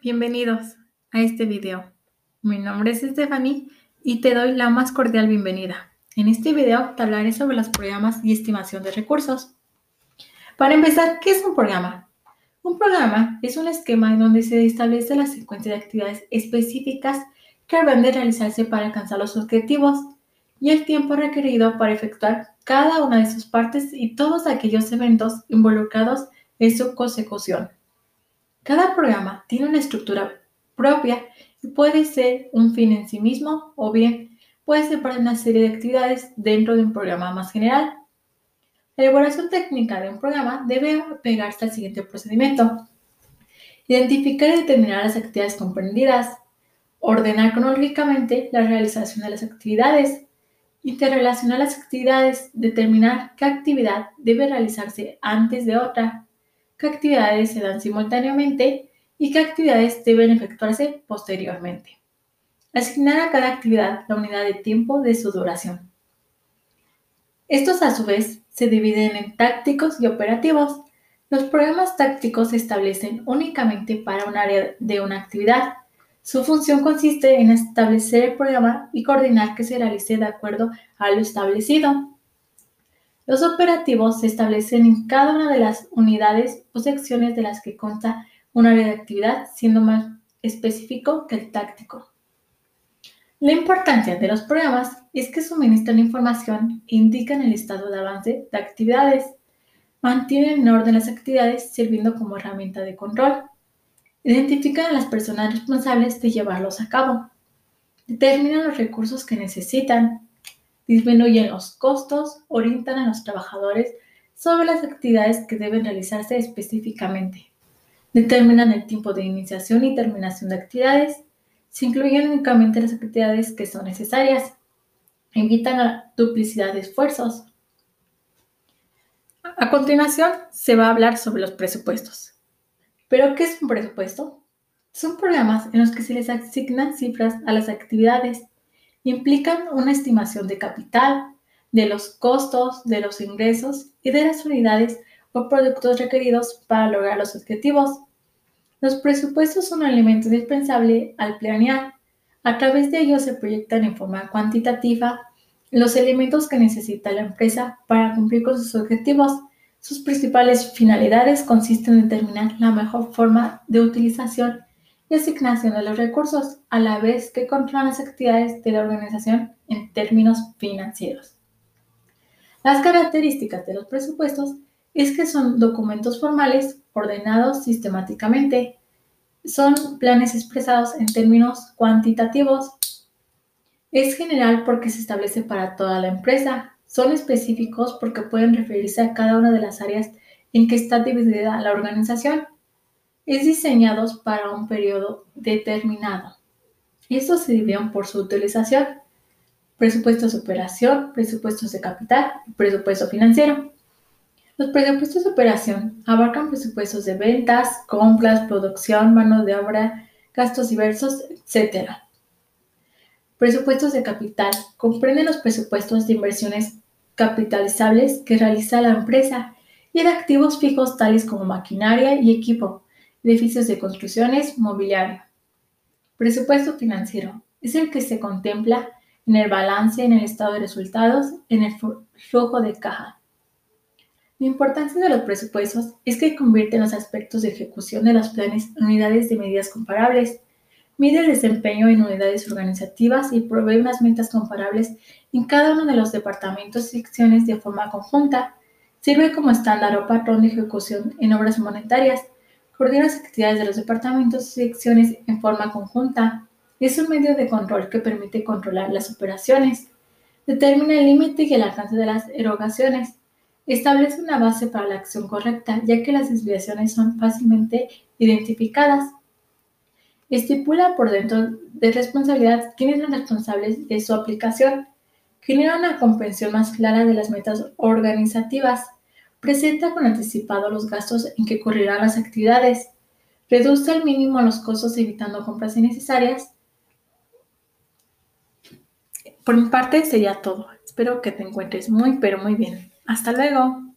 Bienvenidos a este video. Mi nombre es Stephanie y te doy la más cordial bienvenida. En este video te hablaré sobre los programas y estimación de recursos. Para empezar, ¿qué es un programa? Un programa es un esquema en donde se establece la secuencia de actividades específicas que habrán de realizarse para alcanzar los objetivos y el tiempo requerido para efectuar cada una de sus partes y todos aquellos eventos involucrados en su consecución. Cada programa tiene una estructura propia y puede ser un fin en sí mismo o bien puede ser para una serie de actividades dentro de un programa más general. La elaboración técnica de un programa debe pegarse al siguiente procedimiento. Identificar y determinar las actividades comprendidas, ordenar cronológicamente la realización de las actividades, interrelacionar las actividades, determinar qué actividad debe realizarse antes de otra, qué actividades se dan simultáneamente y qué actividades deben efectuarse posteriormente. Asignar a cada actividad la unidad de tiempo de su duración. Estos a su vez se dividen en tácticos y operativos. Los programas tácticos se establecen únicamente para un área de una actividad. Su función consiste en establecer el programa y coordinar que se realice de acuerdo a lo establecido. Los operativos se establecen en cada una de las unidades o secciones de las que consta un área de actividad, siendo más específico que el táctico. La importancia de los programas es que suministran información e indican el estado de avance de actividades, mantienen en orden las actividades sirviendo como herramienta de control, identifican a las personas responsables de llevarlos a cabo, determinan los recursos que necesitan, disminuyen los costos, orientan a los trabajadores sobre las actividades que deben realizarse específicamente, determinan el tiempo de iniciación y terminación de actividades, se incluyen únicamente las actividades que son necesarias, invitan a duplicidad de esfuerzos. A continuación, se va a hablar sobre los presupuestos. ¿Pero qué es un presupuesto? Son programas en los que se les asignan cifras a las actividades implican una estimación de capital, de los costos, de los ingresos y de las unidades o productos requeridos para lograr los objetivos. Los presupuestos son un elemento indispensable al planear. A través de ellos se proyectan en forma cuantitativa los elementos que necesita la empresa para cumplir con sus objetivos. Sus principales finalidades consisten en determinar la mejor forma de utilización y asignación de los recursos, a la vez que controlan las actividades de la organización en términos financieros. Las características de los presupuestos es que son documentos formales ordenados sistemáticamente, son planes expresados en términos cuantitativos, es general porque se establece para toda la empresa, son específicos porque pueden referirse a cada una de las áreas en que está dividida la organización es diseñados para un periodo determinado. Estos se dividen por su utilización. Presupuestos de operación, presupuestos de capital y presupuesto financiero. Los presupuestos de operación abarcan presupuestos de ventas, compras, producción, mano de obra, gastos diversos, etc. Presupuestos de capital comprenden los presupuestos de inversiones capitalizables que realiza la empresa y de activos fijos tales como maquinaria y equipo, edificios de construcciones, mobiliario. Presupuesto financiero es el que se contempla en el balance, en el estado de resultados, en el flujo de caja. La importancia de los presupuestos es que convierten los aspectos de ejecución de los planes en unidades de medidas comparables, mide el desempeño en unidades organizativas y provee unas metas comparables en cada uno de los departamentos y secciones de forma conjunta, sirve como estándar o patrón de ejecución en obras monetarias, coordina las actividades de los departamentos y secciones en forma conjunta. Es un medio de control que permite controlar las operaciones. Determina el límite y el alcance de las erogaciones. Establece una base para la acción correcta, ya que las desviaciones son fácilmente identificadas. Estipula por dentro de responsabilidad quiénes son responsables de su aplicación. Genera una comprensión más clara de las metas organizativas Presenta con anticipado los gastos en que correrán las actividades. Reduce al mínimo los costos evitando compras innecesarias. Por mi parte sería todo. Espero que te encuentres muy pero muy bien. Hasta luego.